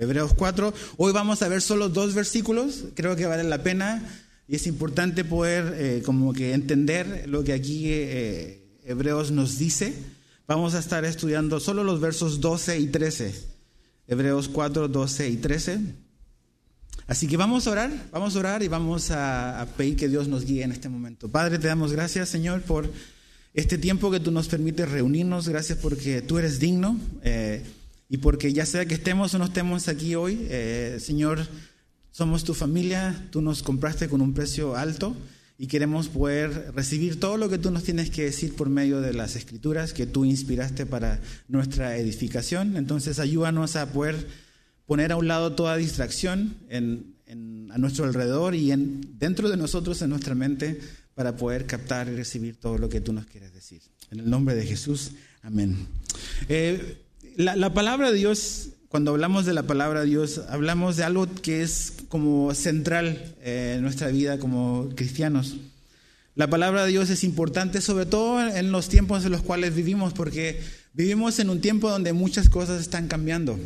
Hebreos 4. Hoy vamos a ver solo dos versículos, creo que vale la pena y es importante poder eh, como que entender lo que aquí eh, Hebreos nos dice. Vamos a estar estudiando solo los versos 12 y 13. Hebreos 4, 12 y 13. Así que vamos a orar, vamos a orar y vamos a, pedir que Dios nos guíe en este momento. Padre, te damos gracias, Señor, por este tiempo que tú nos permites reunirnos. Gracias porque tú eres digno eh, y porque ya sea que estemos o no estemos aquí hoy, eh, Señor, somos tu familia, tú nos compraste con un precio alto y queremos poder recibir todo lo que tú nos tienes que decir por medio de las escrituras que tú inspiraste para nuestra edificación. Entonces ayúdanos a poder poner a un lado toda distracción a nuestro alrededor y dentro de nosotros, en nuestra mente, para poder captar y recibir todo lo que tú nos quieres decir. En el nombre de Jesús, amén. Eh, la, palabra de Dios, cuando hablamos de la palabra de Dios, hablamos de algo que es como central en nuestra vida como cristianos. La palabra de Dios es importante, sobre todo en los tiempos en los cuales vivimos, porque vivimos en un tiempo donde muchas cosas están cambiando.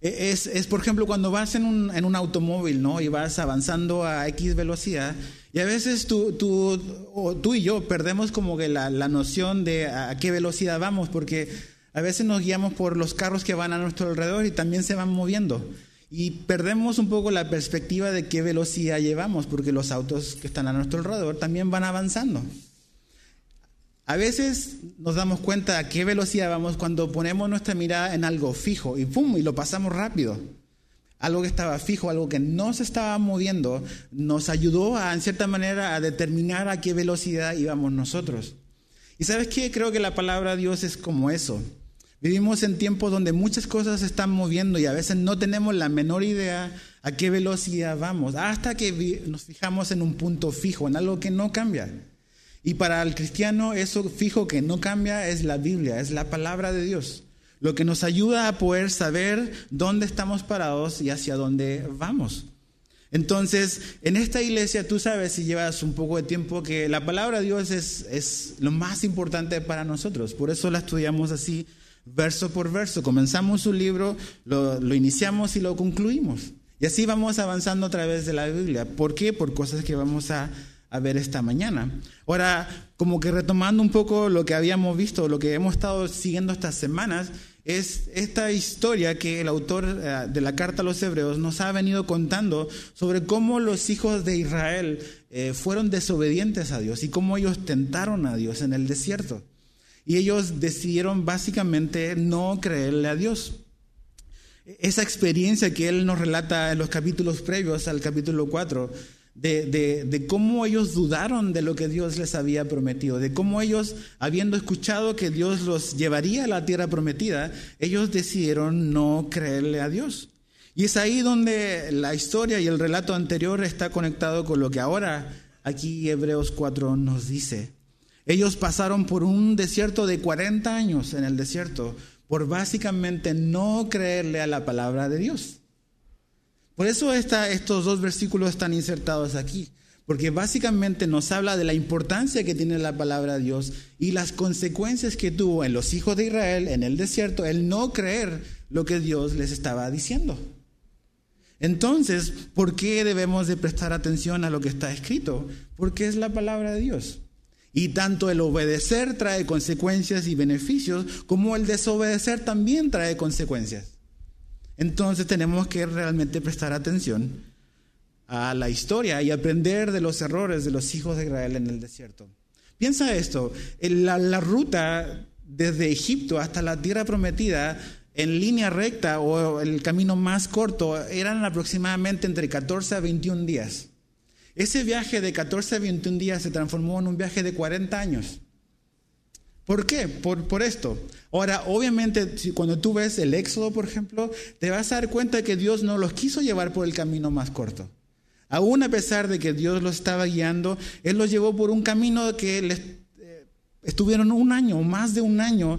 E, es, es, por ejemplo, cuando vas en un, en un, automóvil, ¿no? Y vas avanzando a X velocidad, y a veces tú, tú, o tú y yo perdemos como que la, la, noción de a qué velocidad vamos, porque a veces nos guiamos por los carros que van a nuestro alrededor y también se van moviendo. Y perdemos un poco la perspectiva de qué velocidad llevamos, porque los autos que están a nuestro alrededor también van avanzando. A veces nos damos cuenta a qué velocidad vamos cuando ponemos nuestra mirada en algo fijo y ¡pum! y lo pasamos rápido. Algo que estaba fijo, algo que no se estaba moviendo, nos ayudó a, en cierta manera a determinar a qué velocidad íbamos nosotros. Y sabes qué, creo que la palabra Dios es como eso. Vivimos en tiempos donde muchas cosas se están moviendo y a veces no tenemos la menor idea a qué velocidad vamos, hasta que nos fijamos en un punto fijo, en algo que no cambia. Y para el cristiano eso fijo que no cambia es la Biblia, es la palabra de Dios. Lo que nos ayuda a poder saber dónde estamos parados y hacia dónde vamos. Entonces, en esta iglesia tú sabes si llevas un poco de tiempo que la palabra de Dios es, es lo más importante para nosotros. Por eso la estudiamos así, verso por verso. Comenzamos un libro, lo, iniciamos y lo concluimos. Y así vamos avanzando a través de la Biblia. ¿Por qué? Por cosas que vamos a a ver esta mañana. Ahora, como que retomando un poco lo que habíamos visto, lo que hemos estado siguiendo estas semanas, es esta historia que el autor eh, de la carta a los hebreos nos ha venido contando sobre cómo los hijos de Israel eh, fueron desobedientes a Dios y cómo ellos tentaron a Dios en el desierto. Y ellos decidieron básicamente no creerle a Dios. Esa experiencia que él nos relata en los capítulos previos al capítulo 4 de, cómo ellos dudaron de lo que Dios les había prometido, de cómo ellos, habiendo escuchado que Dios los llevaría a la tierra prometida, ellos decidieron no creerle a Dios. Y es ahí donde la historia y el relato anterior está conectado con lo que ahora aquí Hebreos 4 nos dice. Ellos pasaron por un desierto de 40 años en el desierto por básicamente no creerle a la palabra de Dios. Por eso estos dos versículos están insertados aquí, porque básicamente nos habla de la importancia que tiene la palabra de Dios y las consecuencias que tuvo en los hijos de Israel en el desierto el no creer lo que Dios les estaba diciendo. Entonces, ¿por qué debemos de prestar atención a lo que está escrito? Porque es la palabra de Dios. Y tanto el obedecer trae consecuencias y beneficios, como el desobedecer también trae consecuencias. Entonces tenemos que realmente prestar atención a la historia y aprender de los errores de los hijos de Israel en el desierto. Piensa esto, la, ruta desde Egipto hasta la tierra prometida en línea recta o el camino más corto eran aproximadamente entre 14 a 21 días. Ese viaje de 14 a 21 días se transformó en un viaje de 40 años. ¿Por qué? Por, esto. Ahora, obviamente, cuando tú ves el Éxodo, por ejemplo, te vas a dar cuenta que Dios no los quiso llevar por el camino más corto. Aún a pesar de que Dios los estaba guiando, Él los llevó por un camino que eh, estuvieron un año, más de un año,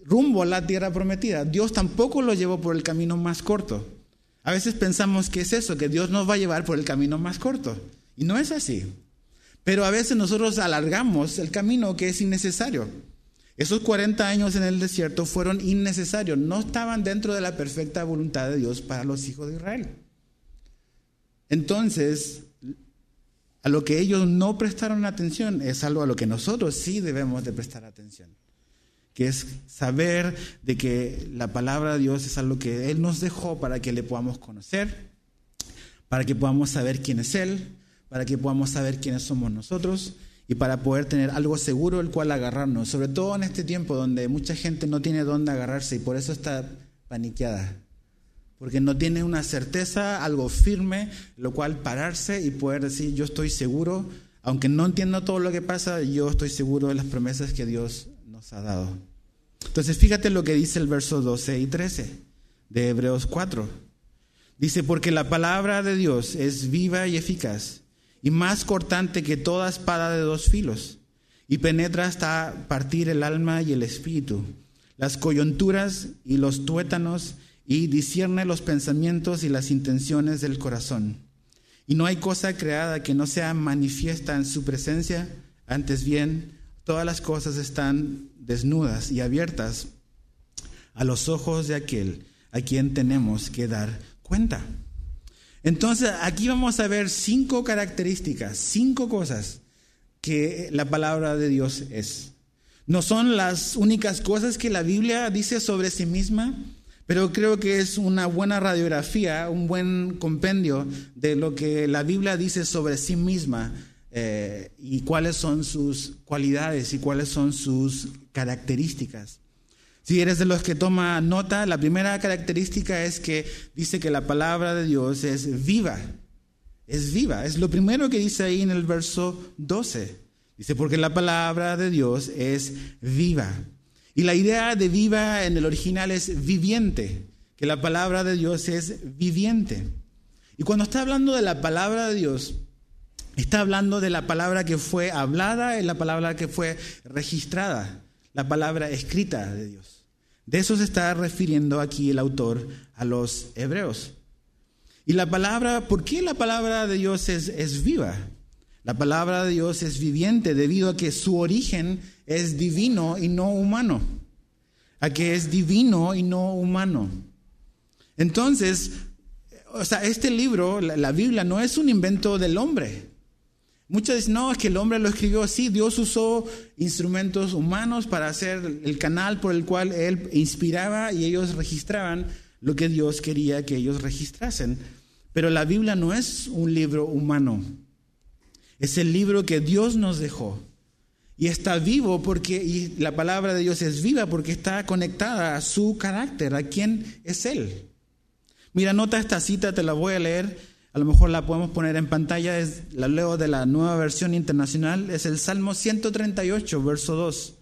rumbo a la tierra prometida. Dios tampoco los llevó por el camino más corto. A veces pensamos que es eso, que Dios nos va a llevar por el camino más corto. Y no es así. Pero a veces nosotros alargamos el camino que es innecesario. Esos 40 años en el desierto fueron innecesarios, no estaban dentro de la perfecta voluntad de Dios para los hijos de Israel. Entonces, a lo que ellos no prestaron atención es algo a lo que nosotros sí debemos de prestar atención, que es saber de que la palabra de Dios es algo que Él nos dejó para que le podamos conocer, para que podamos saber quién es Él, para que podamos saber quiénes somos nosotros y para poder tener algo seguro el cual agarrarnos, sobre todo en este tiempo donde mucha gente no tiene dónde agarrarse y por eso está paniqueada, porque no tiene una certeza, algo firme, lo cual pararse y poder decir, yo estoy seguro, aunque no entiendo todo lo que pasa, yo estoy seguro de las promesas que Dios nos ha dado. Entonces fíjate lo que dice el verso 12 y 13 de Hebreos 4. Dice, porque la palabra de Dios es viva y eficaz y más cortante que toda espada de dos filos, y penetra hasta partir el alma y el espíritu, las coyunturas y los tuétanos, y discierne los pensamientos y las intenciones del corazón. Y no hay cosa creada que no sea manifiesta en su presencia, antes bien, todas las cosas están desnudas y abiertas a los ojos de aquel a quien tenemos que dar cuenta. Entonces, aquí vamos a ver cinco características, cinco cosas que la palabra de Dios es. No son las únicas cosas que la Biblia dice sobre sí misma, pero creo que es una buena radiografía, un buen compendio de lo que la Biblia dice sobre sí misma eh, y cuáles son sus cualidades y cuáles son sus características. Si eres de los que toma nota, la primera característica es que dice que la palabra de Dios es viva. Es viva. Es lo primero que dice ahí en el verso 12. Dice, porque la palabra de Dios es viva. Y la idea de viva en el original es viviente, que la palabra de Dios es viviente. Y cuando está hablando de la palabra de Dios, está hablando de la palabra que fue hablada y la palabra que fue registrada, la palabra escrita de Dios. De eso se está refiriendo aquí el autor a los hebreos. Y la palabra, ¿por qué la palabra de Dios es, es viva? La palabra de Dios es viviente debido a que su origen es divino y no humano. A que es divino y no humano. Entonces, o sea, este libro, la Biblia, no es un invento del hombre. Muchos dicen, no, es que el hombre lo escribió así. Dios usó instrumentos humanos para hacer el canal por el cual él inspiraba y ellos registraban lo que Dios quería que ellos registrasen. Pero la Biblia no es un libro humano. Es el libro que Dios nos dejó. Y está vivo porque, y la palabra de Dios es viva porque está conectada a su carácter, a quién es Él. Mira, nota esta cita, te la voy a leer a lo mejor la podemos poner en pantalla, es, la leo de la nueva versión internacional, es el Salmo 138, verso 2.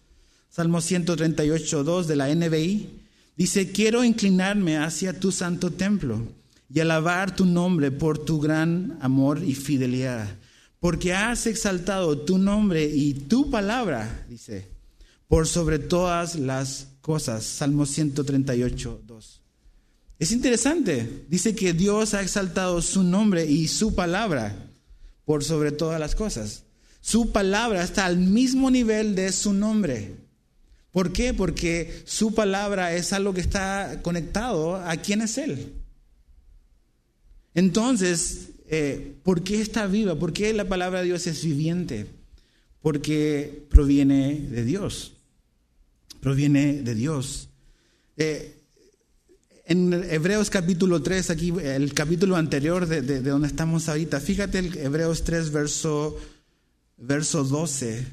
Salmo 138, 2 de la NBI. Dice, quiero inclinarme hacia tu santo templo y alabar tu nombre por tu gran amor y fidelidad, porque has exaltado tu nombre y tu palabra, dice, por sobre todas las cosas. Salmo 138, 2. Es interesante, dice que Dios ha exaltado su nombre y su palabra por sobre todas las cosas. Su palabra está al mismo nivel de su nombre. ¿Por qué? Porque su palabra es algo que está conectado a quién es Él. Entonces, eh, ¿por qué está viva? ¿Por qué la palabra de Dios es viviente? Porque proviene de Dios. Proviene de Dios. Eh, en Hebreos capítulo 3, aquí el capítulo anterior de, donde estamos ahorita, fíjate el Hebreos 3, verso, verso 12.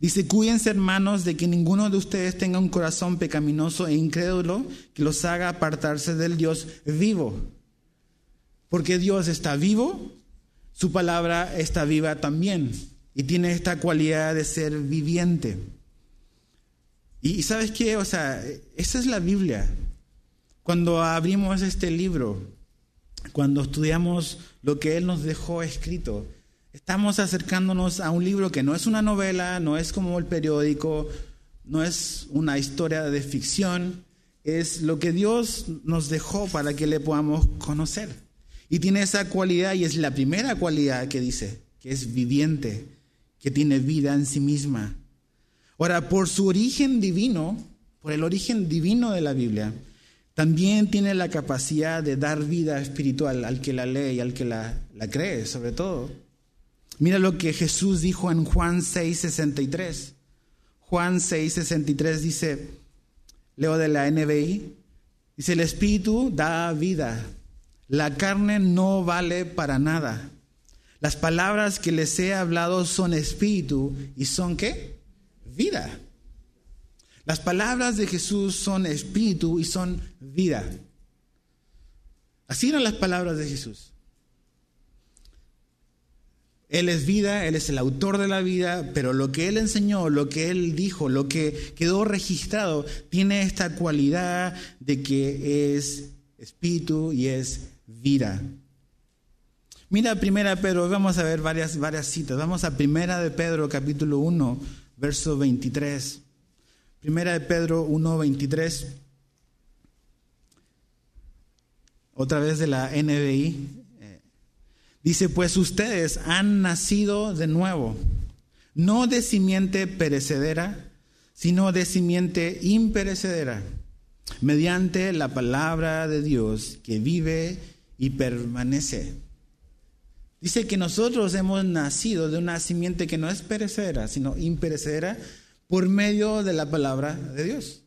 Dice, cuídense hermanos de que ninguno de ustedes tenga un corazón pecaminoso e incrédulo que los haga apartarse del Dios vivo. Porque Dios está vivo, su palabra está viva también y tiene esta cualidad de ser viviente. Y, sabes qué, o sea, esa es la Biblia. Cuando abrimos este libro, cuando estudiamos lo que Él nos dejó escrito, estamos acercándonos a un libro que no es una novela, no es como el periódico, no es una historia de ficción, es lo que Dios nos dejó para que le podamos conocer. Y tiene esa cualidad, y es la primera cualidad que dice, que es viviente, que tiene vida en sí misma. Ahora, por su origen divino, por el origen divino de la Biblia, también tiene la capacidad de dar vida espiritual al que la lee y al que la, la cree, sobre todo. Mira lo que Jesús dijo en Juan 6:63. Juan 6:63 dice, leo de la NBI, dice, el Espíritu da vida, la carne no vale para nada. Las palabras que les he hablado son espíritu y son qué? Vida. Las palabras de Jesús son espíritu y son vida. Así eran las palabras de Jesús. Él es vida, Él es el autor de la vida, pero lo que Él enseñó, lo que Él dijo, lo que quedó registrado, tiene esta cualidad de que es espíritu y es vida. Mira primera Pedro, vamos a ver varias, varias citas. Vamos a primera de Pedro capítulo 1, verso 23. Primera de Pedro 1, 23. Otra vez de la NBI. Dice, pues ustedes han nacido de nuevo, no de simiente perecedera, sino de simiente imperecedera, mediante la palabra de Dios que vive y permanece. Dice que nosotros hemos nacido de una simiente que no es perecedera, sino imperecedera, por medio de la palabra de Dios.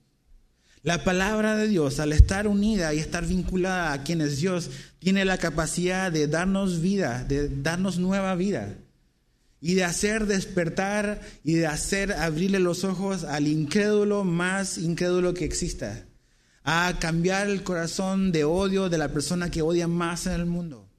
La palabra de Dios, al estar unida y estar vinculada a quien es Dios, tiene la capacidad de darnos vida, de darnos nueva vida y de hacer despertar y de hacer abrirle los ojos al incrédulo más incrédulo que exista, a cambiar el corazón de odio de la persona que odia más en el mundo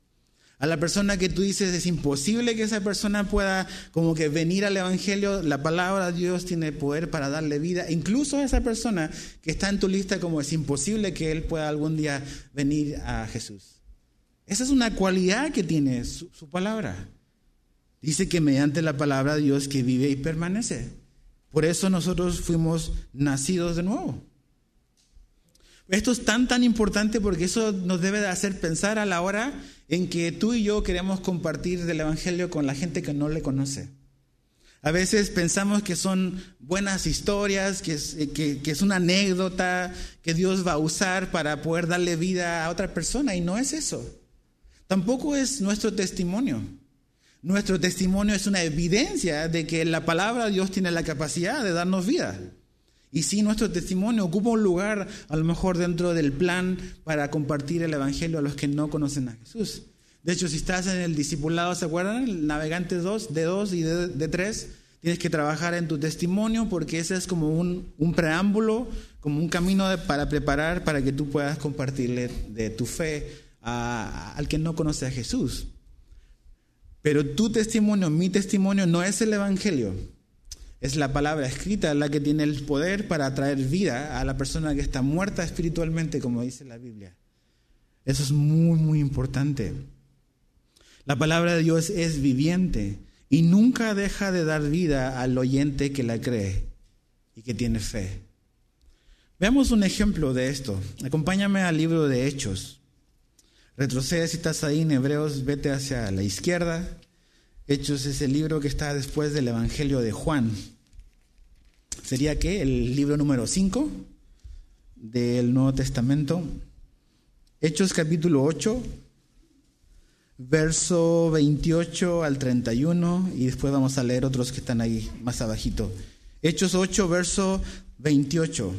a la persona que tú dices es imposible que esa persona pueda como que venir al Evangelio, la palabra de Dios tiene poder para darle vida. Incluso a esa persona que está en tu lista como es imposible que él pueda algún día venir a Jesús. Esa es una cualidad que tiene su, su palabra. Dice que mediante la palabra de Dios que vive y permanece. Por eso nosotros fuimos nacidos de nuevo. Esto es tan, tan importante porque eso nos debe de hacer pensar a la hora en que tú y yo queremos compartir del Evangelio con la gente que no le conoce. A veces pensamos que son buenas historias, que es, que, que es, una anécdota que Dios va a usar para poder darle vida a otra persona y no es eso. Tampoco es nuestro testimonio. Nuestro testimonio es una evidencia de que la palabra de Dios tiene la capacidad de darnos vida. Y si nuestro testimonio ocupa un lugar a lo mejor dentro del plan para compartir el Evangelio a los que no conocen a Jesús. De hecho, si estás en el discipulado, ¿se acuerdan? El navegante 2, de 2 y de 3, tienes que trabajar en tu testimonio porque ese es como un, un preámbulo, como un camino para preparar para que tú puedas compartirle de tu fe al que no conoce a Jesús. Pero tu testimonio, mi testimonio, no es el Evangelio. Es la palabra escrita la que tiene el poder para traer vida a la persona que está muerta espiritualmente, como dice la Biblia. Eso es muy, muy importante. La palabra de Dios es viviente y nunca deja de dar vida al oyente que la cree y que tiene fe. Veamos un ejemplo de esto. Acompáñame al libro de Hechos. Retrocede si estás ahí en Hebreos, vete hacia la izquierda. Hechos es el libro que está después del Evangelio de Juan. ¿Sería qué? El libro número 5 del Nuevo Testamento. Hechos capítulo 8, verso 28 al 31 y después vamos a leer otros que están ahí más abajito. Hechos 8, verso 28.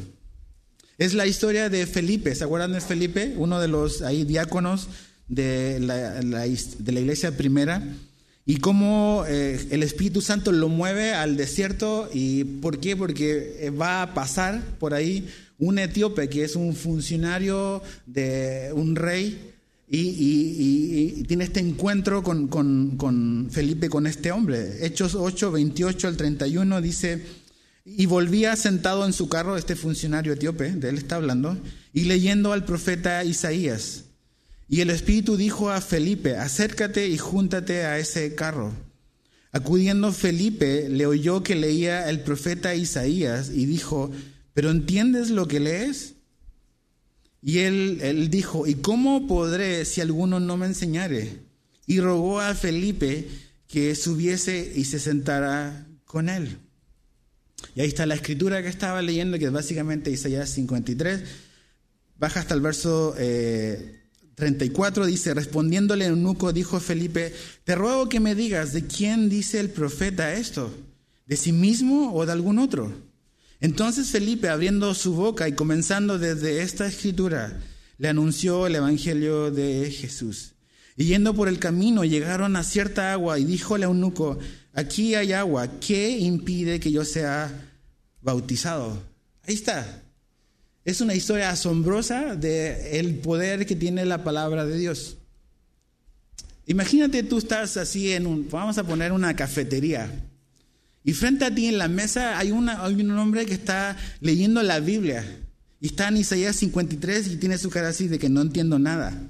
Es la historia de Felipe. ¿Se acuerdan de Felipe? Uno de los ahí diáconos de la, de la iglesia primera y cómo eh, el Espíritu Santo lo mueve al desierto. ¿Y por qué? Porque eh, va a pasar por ahí un etíope que es un funcionario de un rey y, tiene este encuentro con, con, Felipe, con este hombre. Hechos 8, 28 al 31 dice, y volvía sentado en su carro este funcionario etíope, de él está hablando, y leyendo al profeta Isaías. Y el Espíritu dijo a Felipe, acércate y júntate a ese carro. Acudiendo Felipe, le oyó que leía el profeta Isaías y dijo, ¿pero entiendes lo que lees? Y él, él dijo, ¿y cómo podré si alguno no me enseñare? Y rogó a Felipe que subiese y se sentara con él. Y ahí está la escritura que estaba leyendo, que es básicamente Isaías 53. Baja hasta el verso 34, eh, dice, respondiéndole eunuco, dijo Felipe, te ruego que me digas, ¿de quién dice el profeta esto? ¿De sí mismo o de algún otro? Entonces Felipe, abriendo su boca y comenzando desde esta escritura, le anunció el Evangelio de Jesús. Y yendo por el camino llegaron a cierta agua y díjole a eunuco, aquí hay agua, ¿qué impide que yo sea bautizado? Ahí está. Es una historia asombrosa de el poder que tiene la palabra de Dios. Imagínate tú estás así en un, vamos a poner una cafetería. Y frente a ti en la mesa hay, hay un hombre que está leyendo la Biblia. Y está en Isaías 53 y tiene su cara así de que no entiendo nada.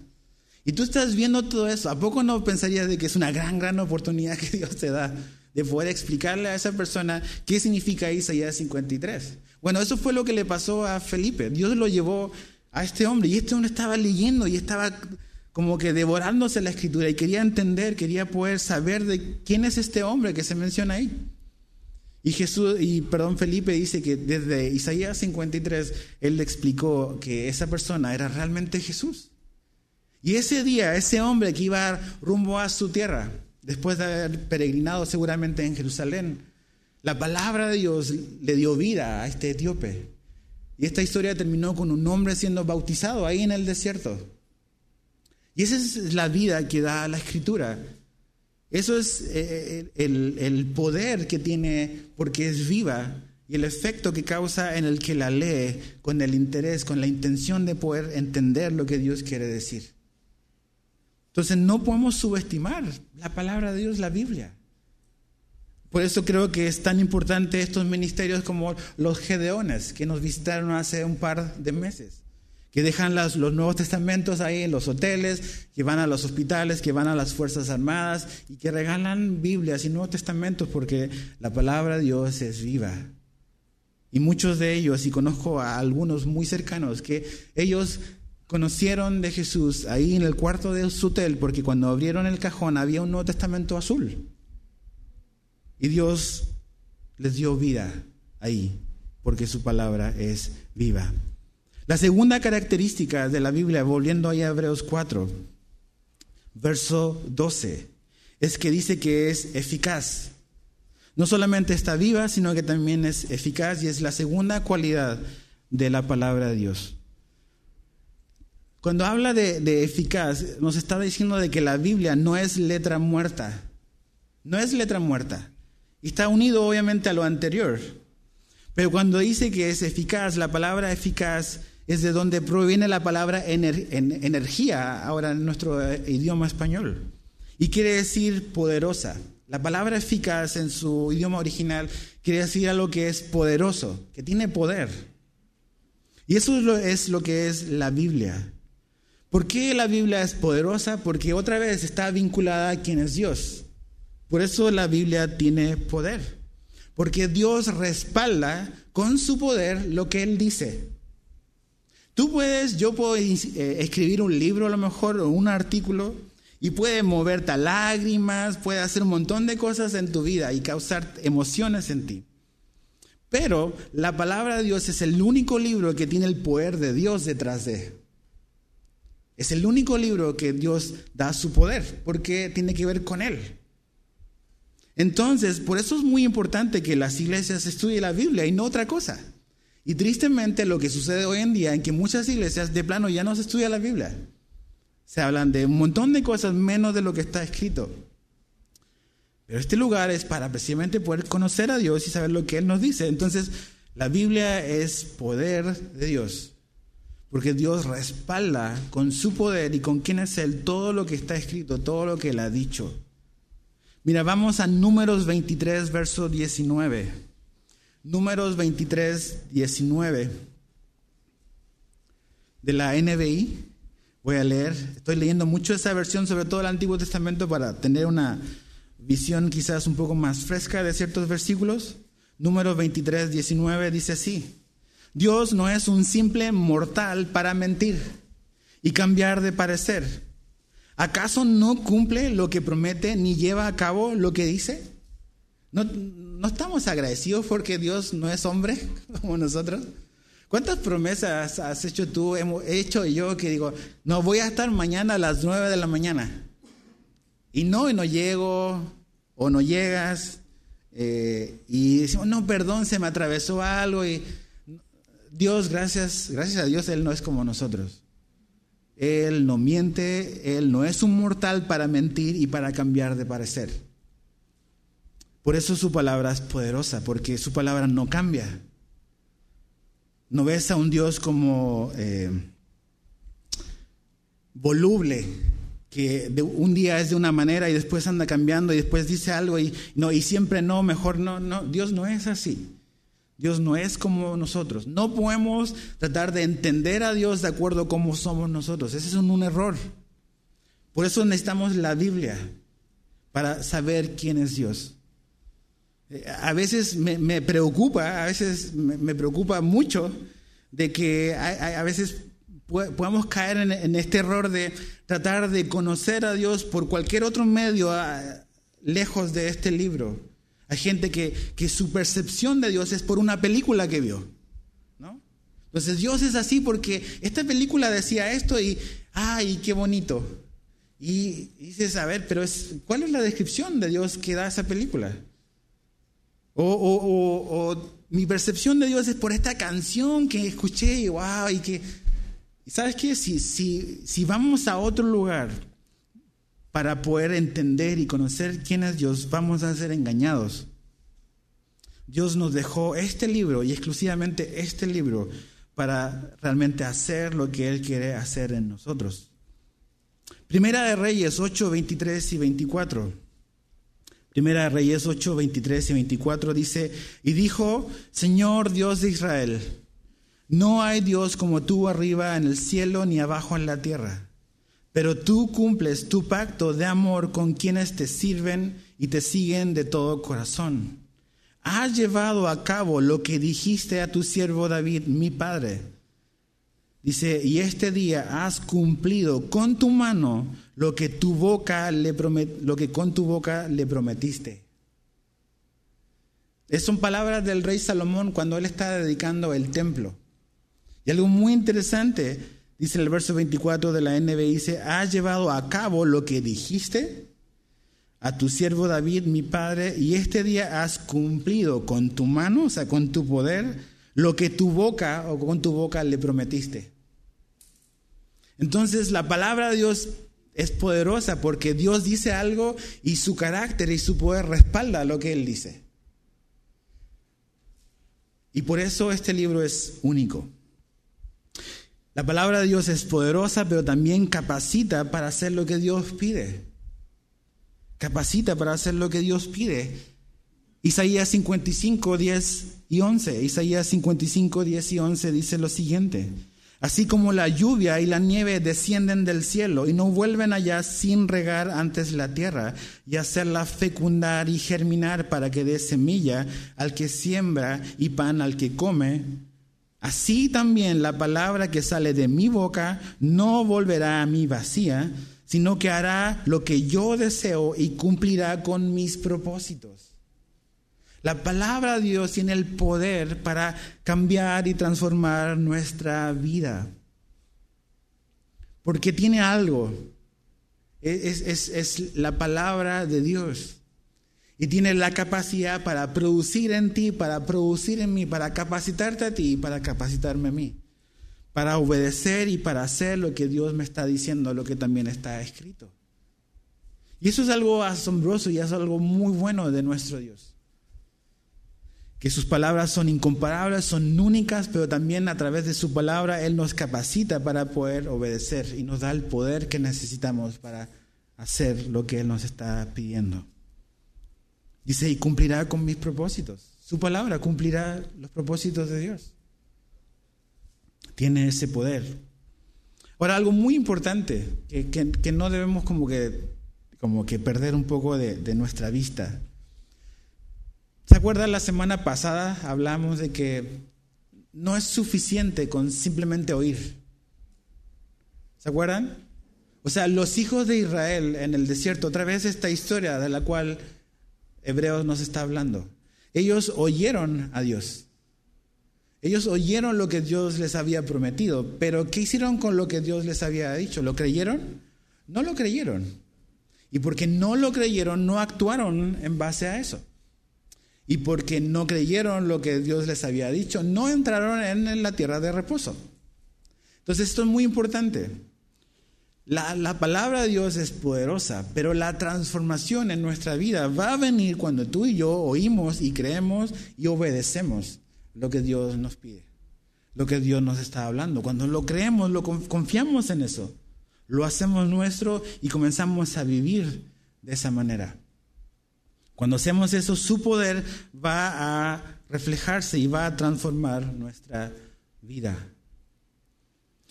Y tú estás viendo todo eso. ¿A poco no pensarías de que es una gran, gran oportunidad que Dios te da de poder explicarle a esa persona qué significa Isaías 53? Bueno, eso fue lo que le pasó a Felipe. Dios lo llevó a este hombre y este hombre estaba leyendo y estaba como que devorándose la escritura y quería entender, quería poder saber de quién es este hombre que se menciona ahí. Y Jesús, y perdón, Felipe dice que desde Isaías 53 él le explicó que esa persona era realmente Jesús. Y ese día, ese hombre que iba rumbo a su tierra, después de haber peregrinado seguramente en Jerusalén, la palabra de Dios le dio vida a este etíope. Y esta historia terminó con un hombre siendo bautizado ahí en el desierto. Y esa es la vida que da la escritura. Eso es eh, el, el, poder que tiene porque es viva y el efecto que causa en el que la lee con el interés, con la intención de poder entender lo que Dios quiere decir. Entonces no podemos subestimar la palabra de Dios, la Biblia. Por eso creo que es tan importante estos ministerios como los Gedeones que nos visitaron hace un par de meses que dejan los Nuevos Testamentos ahí en los hoteles, que van a los hospitales, que van a las Fuerzas Armadas y que regalan Biblias y Nuevos Testamentos porque la palabra de Dios es viva. Y muchos de ellos, y conozco a algunos muy cercanos, que ellos conocieron de Jesús ahí en el cuarto de su hotel porque cuando abrieron el cajón había un Nuevo Testamento azul. Y Dios les dio vida ahí porque su palabra es viva. La segunda característica de la Biblia, volviendo ahí a Hebreos 4, verso 12, es que dice que es eficaz. No solamente está viva, sino que también es eficaz y es la segunda cualidad de la palabra de Dios. Cuando habla de, de, eficaz, nos está diciendo de que la Biblia no es letra muerta. No es letra muerta. Y está unido obviamente a lo anterior. Pero cuando dice que es eficaz, la palabra eficaz es de donde proviene la palabra energía, ahora en nuestro eh, idioma español. Y quiere decir poderosa. La palabra eficaz en su idioma original quiere decir algo que es poderoso, que tiene poder. Y eso es lo, es lo que es la Biblia. ¿Por qué la Biblia es poderosa? Porque otra vez está vinculada a quién es Dios. Por eso la Biblia tiene poder. Porque Dios respalda con su poder lo que Él dice. Tú puedes, yo puedo eh, escribir un libro a lo mejor o un artículo y puede moverte a lágrimas, puede hacer un montón de cosas en tu vida y causar emociones en ti. Pero la palabra de Dios es el único libro que tiene el poder de Dios detrás de. Es el único libro que Dios da su poder, porque tiene que ver con Él. Entonces, por eso es muy importante que las iglesias estudien la Biblia y no otra cosa. Y tristemente lo que sucede hoy en día en que muchas iglesias de plano ya no se estudia la Biblia. Se hablan de un montón de cosas menos de lo que está escrito. Pero este lugar es para precisamente poder conocer a Dios y saber lo que Él nos dice. Entonces, la Biblia es poder de Dios. Porque Dios respalda con su poder y con quién es Él todo lo que está escrito, todo lo que Él ha dicho. Mira, vamos a Números 23, verso 19. Números 23, 19 de la NBI. Voy a leer, estoy leyendo mucho esa versión, sobre todo el Antiguo Testamento, para tener una visión quizás un poco más fresca de ciertos versículos. Números 23, 19 dice así, Dios no es un simple mortal para mentir y cambiar de parecer. ¿Acaso no cumple lo que promete ni lleva a cabo lo que dice? ¿No, ¿No estamos agradecidos porque Dios no es hombre como nosotros? ¿Cuántas promesas has hecho tú, hemos hecho yo que digo, no voy a estar mañana a las nueve de la mañana? Y no, y no llego, o no llegas, eh, y decimos, no, perdón, se me atravesó algo, y Dios, gracias, gracias a Dios, Él no es como nosotros. Él no miente, Él no es un mortal para mentir y para cambiar de parecer. Por eso su palabra es poderosa, porque su palabra no cambia. No ves a un Dios como eh, voluble, que de un día es de una manera y después anda cambiando y después dice algo y no y siempre no, mejor no, no, Dios no es así. Dios no es como nosotros. No podemos tratar de entender a Dios de acuerdo a cómo somos nosotros. Ese es un, error. Por eso necesitamos la Biblia para saber quién es Dios. A veces me, preocupa, a veces me, preocupa mucho de que a, veces podamos caer en, este error de tratar de conocer a Dios por cualquier otro medio lejos de este libro. Hay gente que, que, su percepción de Dios es por una película que vio. ¿no? Entonces Dios es así porque esta película decía esto y, ay, qué bonito. Y, dices, a ver, pero es, ¿cuál es la descripción de Dios que da esa película? O, mi percepción de Dios es por esta canción que escuché y wow, y que, ¿sabes qué? Si, si, si vamos a otro lugar para poder entender y conocer quién es Dios, vamos a ser engañados. Dios nos dejó este libro y exclusivamente este libro para realmente hacer lo que Él quiere hacer en nosotros. Primera de Reyes 8, 23 y 24. Primera de Reyes 8, 23 y 24 dice, y dijo, Señor Dios de Israel, no hay Dios como tú arriba en el cielo ni abajo en la tierra, pero tú cumples tu pacto de amor con quienes te sirven y te siguen de todo corazón. Has llevado a cabo lo que dijiste a tu siervo David, mi padre. Dice, y este día has cumplido con tu mano lo que tu boca le lo que con tu boca le prometiste. Es son palabras del rey Salomón cuando él está dedicando el templo. Y algo muy interesante, dice el verso 24 de la NB, dice, has llevado a cabo lo que dijiste a tu siervo David, mi padre, y este día has cumplido con tu mano, o sea, con tu poder, lo que tu boca o con tu boca le prometiste. Entonces la palabra de Dios es poderosa porque Dios dice algo y su carácter y su poder respalda lo que Él dice. Y por eso este libro es único. La palabra de Dios es poderosa, pero también capacita para hacer lo que Dios pide. Capacita para hacer lo que Dios pide. Isaías 55, 10 y 11. Isaías 55, 10 y 11 dice lo siguiente. Así como la lluvia y la nieve descienden del cielo y no vuelven allá sin regar antes la tierra y hacerla fecundar y germinar para que dé semilla al que siembra y pan al que come, así también la palabra que sale de mi boca no volverá a mí vacía, sino que hará lo que yo deseo y cumplirá con mis propósitos. La palabra de Dios tiene el poder para cambiar y transformar nuestra vida. Porque tiene algo. Es, la palabra de Dios. Y tiene la capacidad para producir en ti, para producir en mí, para capacitarte a ti y para capacitarme a mí. Para obedecer y para hacer lo que Dios me está diciendo, lo que también está escrito. Y eso es algo asombroso y es algo muy bueno de nuestro Dios que sus palabras son incomparables, son únicas, pero también a través de su palabra Él nos capacita para poder obedecer y nos da el poder que necesitamos para hacer lo que Él nos está pidiendo. Dice, y cumplirá con mis propósitos. Su palabra cumplirá los propósitos de Dios. Tiene ese poder. Ahora, algo muy importante que, no debemos como que, como que perder un poco de, de nuestra vista ¿Se acuerdan la semana pasada hablamos de que no es suficiente con simplemente oír? ¿Se acuerdan? O sea, los hijos de Israel en el desierto, otra vez esta historia de la cual Hebreos nos está hablando. Ellos oyeron a Dios. Ellos oyeron lo que Dios les había prometido, pero ¿qué hicieron con lo que Dios les había dicho? ¿Lo creyeron? No lo creyeron. Y porque no lo creyeron, no actuaron en base a eso. Y porque no creyeron lo que Dios les había dicho, no entraron en la tierra de reposo. Entonces esto es muy importante. La, palabra de Dios es poderosa, pero la transformación en nuestra vida va a venir cuando tú y yo oímos y creemos y obedecemos lo que Dios nos pide, lo que Dios nos está hablando. Cuando lo creemos, lo confiamos en eso, lo hacemos nuestro y comenzamos a vivir de esa manera. Cuando hacemos eso, su poder va a reflejarse y va a transformar nuestra vida.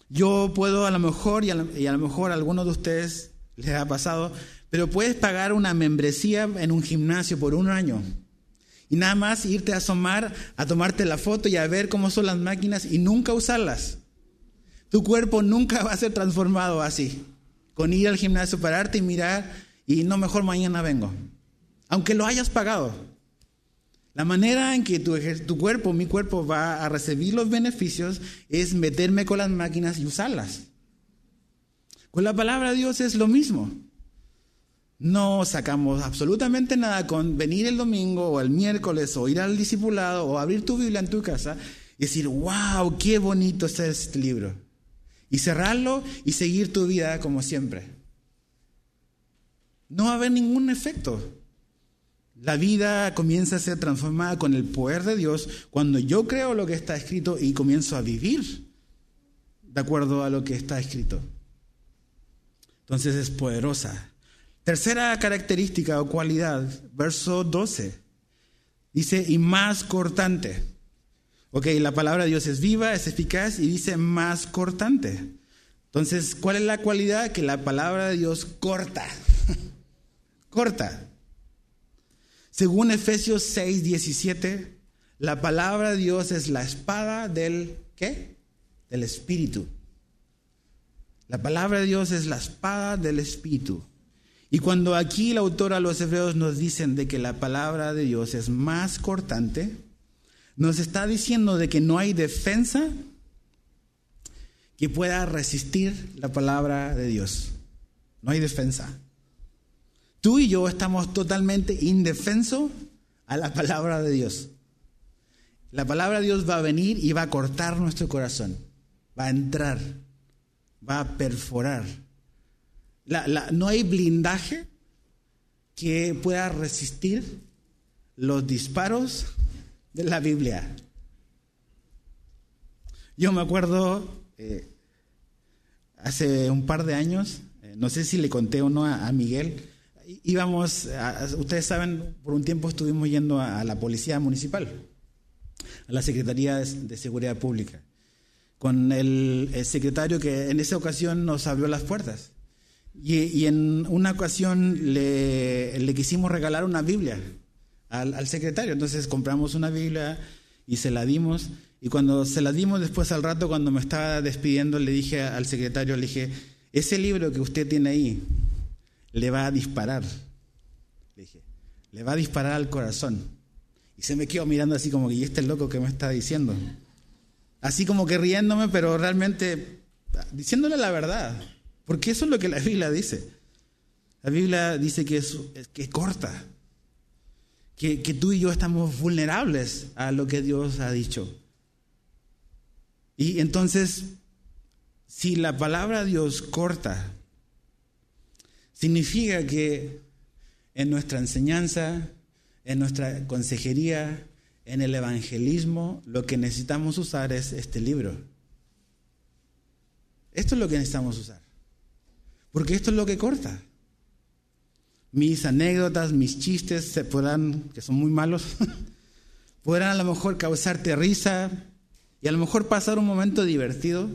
Yo puedo a lo mejor, y a lo, mejor a algunos de ustedes les ha pasado, pero puedes pagar una membresía en un gimnasio por un año y nada más irte a asomar, a tomarte la foto y a ver cómo son las máquinas y nunca usarlas. Tu cuerpo nunca va a ser transformado así, con ir al gimnasio, pararte y mirar y no mejor mañana vengo, aunque lo hayas pagado. La manera en que tu, cuerpo, mi cuerpo, va a recibir los beneficios es meterme con las máquinas y usarlas. Con la palabra de Dios es lo mismo. No sacamos absolutamente nada con venir el domingo o el miércoles o ir al discipulado o abrir tu Biblia en tu casa y decir, wow, qué bonito es este libro. Y cerrarlo y seguir tu vida como siempre. No va a haber ningún efecto. La vida comienza a ser transformada con el poder de Dios cuando yo creo lo que está escrito y comienzo a vivir de acuerdo a lo que está escrito. Entonces es poderosa. Tercera característica o cualidad, verso 12. Dice, y más cortante. Ok, la palabra de Dios es viva, es eficaz y dice más cortante. Entonces, ¿cuál es la cualidad? Que la palabra de Dios corta. corta. Según Efesios 6, 17, la palabra de Dios es la espada del ¿qué? Del Espíritu. La palabra de Dios es la espada del Espíritu. Y cuando aquí el autor a los hebreos nos dicen de que la palabra de Dios es más cortante, nos está diciendo de que no hay defensa que pueda resistir la palabra de Dios. No hay defensa. Tú y yo estamos totalmente indefensos a la palabra de Dios. La palabra de Dios va a venir y va a cortar nuestro corazón, va a entrar, va a perforar. no hay blindaje que pueda resistir los disparos de la Biblia. Yo me acuerdo eh, hace un par de años, eh, no sé si le conté o no a Miguel, íbamos, ustedes saben, por un tiempo estuvimos yendo a, la policía municipal, a la Secretaría de, Seguridad Pública, con el, secretario que en esa ocasión nos abrió las puertas. Y, en una ocasión le, le, quisimos regalar una Biblia al, al secretario, entonces compramos una Biblia y se la dimos. Y cuando se la dimos después al rato, cuando me estaba despidiendo, le dije al secretario, le dije, ese libro que usted tiene ahí, le va a disparar. Le dije, le va a disparar al corazón. Y se me quedó mirando así como que, ¿y este loco que me está diciendo? Así como que riéndome, pero realmente diciéndole la verdad. Porque eso es lo que la Biblia dice. La Biblia dice que es, que corta. Que, que tú y yo estamos vulnerables a lo que Dios ha dicho. Y entonces, si la palabra Dios corta, Significa que en nuestra enseñanza, en nuestra consejería, en el evangelismo, lo que necesitamos usar es este libro. Esto es lo que necesitamos usar. Porque esto es lo que corta. Mis anécdotas, mis chistes se podrán, que son muy malos, podrán a lo mejor causarte risa y a lo mejor pasar un momento divertido,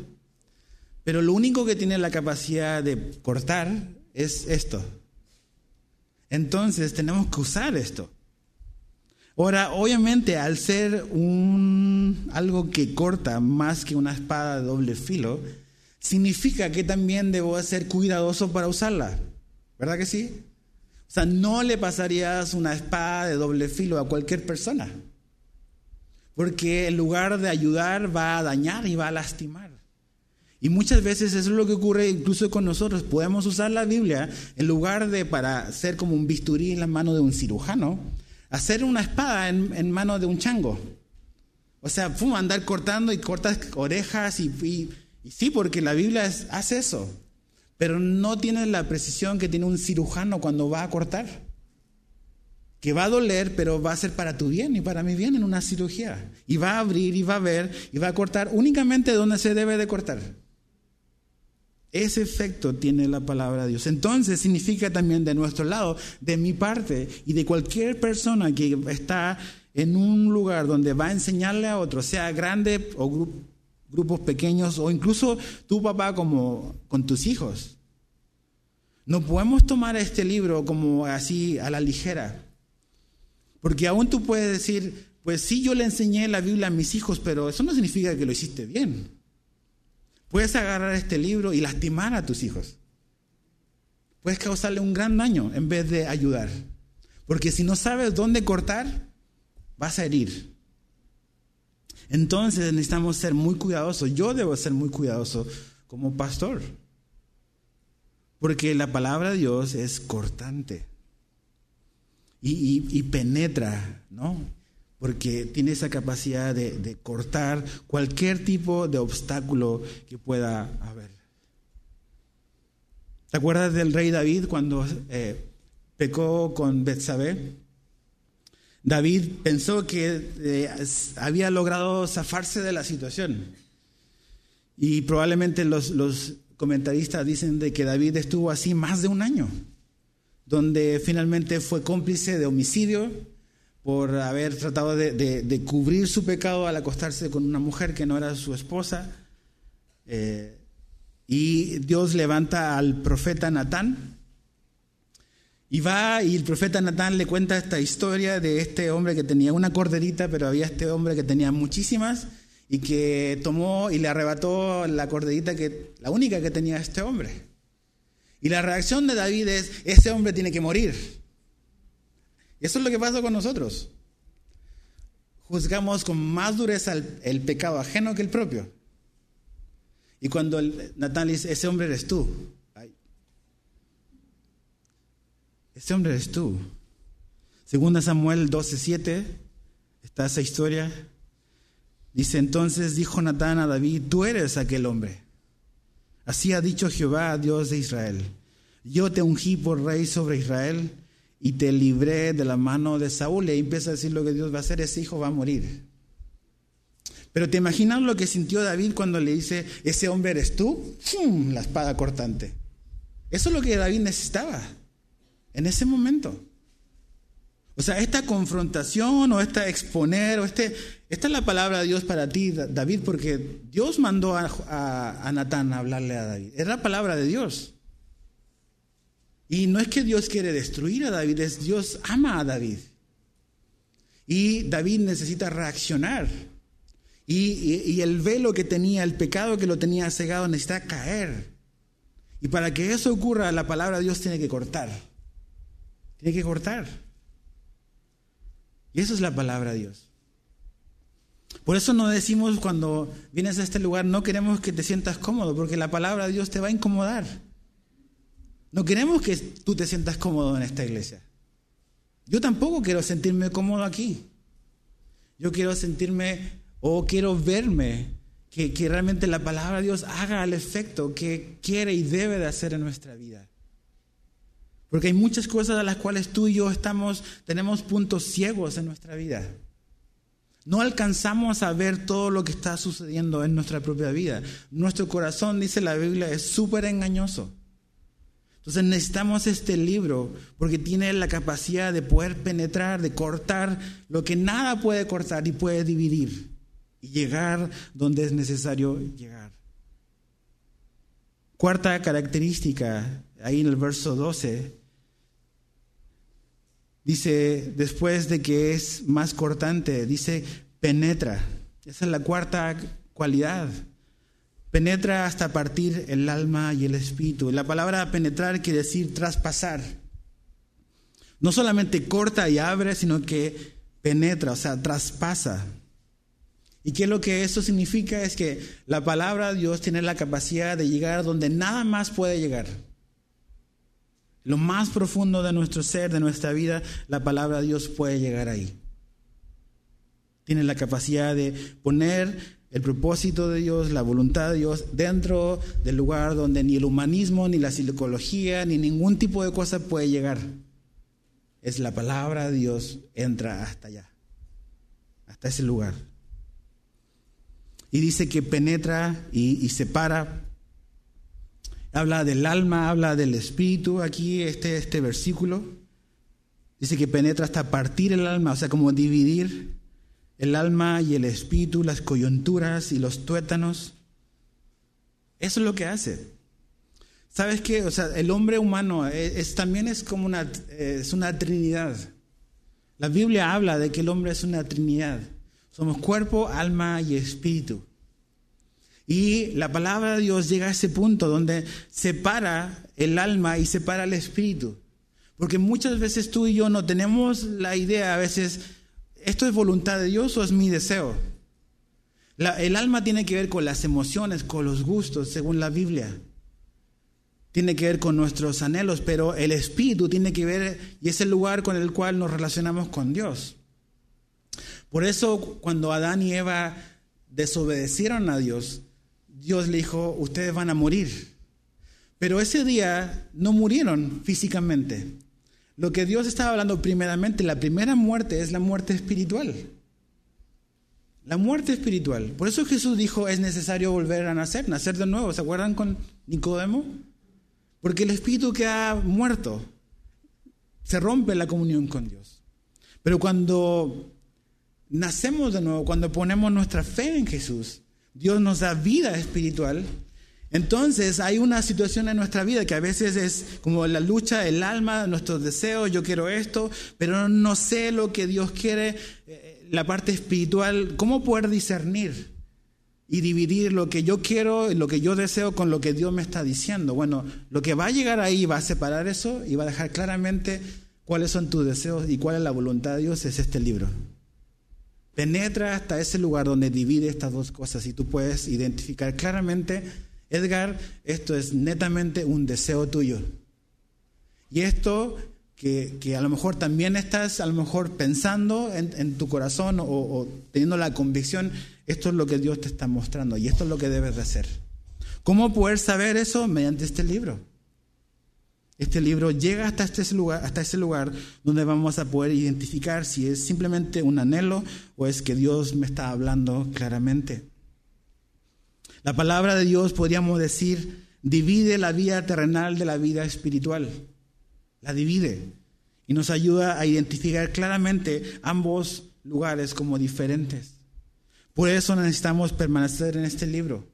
pero lo único que tiene la capacidad de cortar es esto. Entonces tenemos que usar esto. Ahora, obviamente, al ser un algo que corta más que una espada de doble filo, significa que también debo ser cuidadoso para usarla. ¿Verdad que sí? O sea, no le pasarías una espada de doble filo a cualquier persona. Porque en lugar de ayudar va a dañar y va a lastimar. Y muchas veces eso es lo que ocurre incluso con nosotros. Podemos usar la Biblia en lugar de para ser como un bisturí en la mano de un cirujano, hacer una espada en, en mano de un chango. O sea, pum, andar cortando y cortas orejas y, y, sí, porque la Biblia hace eso. Pero no tiene la precisión que tiene un cirujano cuando va a cortar. Que va a doler, pero va a ser para tu bien y para mi bien en una cirugía. Y va a abrir y va a ver y va a cortar únicamente donde se debe de cortar. Ese efecto tiene la palabra de Dios. Entonces significa también de nuestro lado, de mi parte y de cualquier persona que está en un lugar donde va a enseñarle a otro, sea grande o grupos pequeños o incluso tu papá como con tus hijos. No podemos tomar este libro como así a la ligera. Porque aún tú puedes decir, pues sí, yo le enseñé la Biblia a mis hijos, pero eso no significa que lo hiciste bien. Puedes agarrar este libro y lastimar a tus hijos. Puedes causarle un gran daño en vez de ayudar. Porque si no sabes dónde cortar, vas a herir. Entonces necesitamos ser muy cuidadosos. Yo debo ser muy cuidadoso como pastor. Porque la palabra de Dios es cortante. Y, penetra, ¿no? Porque tiene esa capacidad de, cortar cualquier tipo de obstáculo que pueda haber. ¿Te acuerdas del rey David cuando eh, pecó con Betsabé? David pensó que eh, había logrado zafarse de la situación. Y probablemente los, comentaristas dicen de que David estuvo así más de un año, donde finalmente fue cómplice de homicidio por haber tratado de, cubrir su pecado al acostarse con una mujer que no era su esposa. Eh, y Dios levanta al profeta Natán, y va y el profeta Natán le cuenta esta historia de este hombre que tenía una corderita, pero había este hombre que tenía muchísimas y que tomó y le arrebató la corderita que la única que tenía este hombre. Y la reacción de David es, ese hombre tiene que morir. Eso es lo que pasa con nosotros. Juzgamos con más dureza el, pecado ajeno que el propio. Y cuando Natán le dice, ese hombre eres tú, Ese hombre eres tú. Segunda Samuel 12:7 está esa historia. Dice entonces dijo Natán a David, tú eres aquel hombre. Así ha dicho Jehová, Dios de Israel. Yo te ungí por rey sobre Israel y te libré de la mano de Saúl. Y ahí empieza a decir lo que Dios va a hacer, ese hijo va a morir. Pero te imaginas lo que sintió David cuando le dice, ese hombre eres tú, ¡Fum! la espada cortante. Eso es lo que David necesitaba en ese momento. O sea, esta confrontación o esta exponer, o este, esta es la palabra de Dios para ti, David, porque Dios mandó a, a, Natán a hablarle a David. Es la palabra de Dios. Y no es que Dios quiere destruir a David, es Dios ama a David. Y David necesita reaccionar. Y, el velo que tenía, el pecado que lo tenía cegado, necesita caer. Y para que eso ocurra, la palabra de Dios tiene que cortar. Tiene que cortar. Y eso es la palabra de Dios. Por eso no decimos cuando vienes a este lugar, no queremos que te sientas cómodo, porque la palabra de Dios te va a incomodar. No queremos que tú te sientas cómodo en esta iglesia. Yo tampoco quiero sentirme cómodo aquí. Yo quiero sentirme o quiero verme que, realmente la palabra de Dios haga el efecto que quiere y debe de hacer en nuestra vida. Porque hay muchas cosas a las cuales tú y yo estamos, tenemos puntos ciegos en nuestra vida. No alcanzamos a ver todo lo que está sucediendo en nuestra propia vida. Nuestro corazón, dice la Biblia, es súper engañoso. Entonces necesitamos este libro porque tiene la capacidad de poder penetrar, de cortar lo que nada puede cortar y puede dividir y llegar donde es necesario llegar. Cuarta característica, ahí en el verso 12, Dice, después de que es más cortante, dice, penetra. Esa es la cuarta cualidad. Penetra hasta partir el alma y el espíritu. La palabra penetrar quiere decir traspasar. No solamente corta y abre, sino que penetra, o sea, traspasa. ¿Y qué es lo que eso significa? Es que la palabra de Dios tiene la capacidad de llegar donde nada más puede llegar. Lo más profundo de nuestro ser, de nuestra vida, la palabra de Dios puede llegar ahí. Tiene la capacidad de poner el propósito de Dios, la voluntad de Dios dentro del lugar donde ni el humanismo, ni la psicología, ni ningún tipo de cosa puede llegar. Es la palabra de Dios entra hasta allá, hasta ese lugar. Y dice que penetra y, separa. Habla del alma, habla del espíritu. Aquí este, este versículo dice que penetra hasta partir el alma, o sea, como dividir el alma y el espíritu, las coyunturas y los tuétanos. Eso es lo que hace. ¿Sabes qué? O sea, el hombre humano es, también es como una, es una trinidad. La Biblia habla de que el hombre es una trinidad. Somos cuerpo, alma y espíritu. Y la palabra de Dios llega a ese punto donde separa el alma y separa el espíritu. Porque muchas veces tú y yo no tenemos la idea a veces ¿esto es voluntad de Dios o es mi deseo? el alma tiene que ver con las emociones, con los gustos, según la Biblia. Tiene que ver con nuestros anhelos, pero el espíritu tiene que ver y es el lugar con el cual nos relacionamos con Dios. Por eso cuando Adán y Eva desobedecieron a Dios, Dios le dijo, ustedes van a morir. Pero ese día no murieron físicamente, lo que Dios estaba hablando primeramente, la primera muerte es la muerte espiritual. La muerte espiritual. Por eso Jesús dijo, es necesario volver a nacer, nacer de nuevo. ¿Se acuerdan con Nicodemo? Porque el espíritu que ha muerto se rompe la comunión con Dios. Pero cuando nacemos de nuevo, cuando ponemos nuestra fe en Jesús, Dios nos da vida espiritual entonces hay una situación en nuestra vida que a veces es como la lucha, el alma, nuestros deseos, yo quiero esto, pero no sé lo que Dios quiere, eh, la parte espiritual, ¿cómo poder discernir y dividir lo que yo quiero, lo que yo deseo con lo que Dios me está diciendo? Bueno, lo que va a llegar ahí va a separar eso y va a dejar claramente cuáles son tus deseos y cuál es la voluntad de Dios, es este libro. Penetra hasta ese lugar donde divide estas dos cosas y tú puedes identificar claramente Edgar, esto es netamente un deseo tuyo. Y esto que, a lo mejor también estás a lo mejor pensando en, tu corazón o, o, teniendo la convicción, esto es lo que Dios te está mostrando y esto es lo que debes de hacer. ¿Cómo poder saber eso? Mediante este libro. Este libro llega hasta este lugar, hasta ese lugar donde vamos a poder identificar si es simplemente un anhelo o es que Dios me está hablando claramente. La palabra de Dios, podríamos decir, divide la vida terrenal de la vida espiritual. La divide. Y nos ayuda a identificar claramente ambos lugares como diferentes. Por eso necesitamos permanecer en este libro.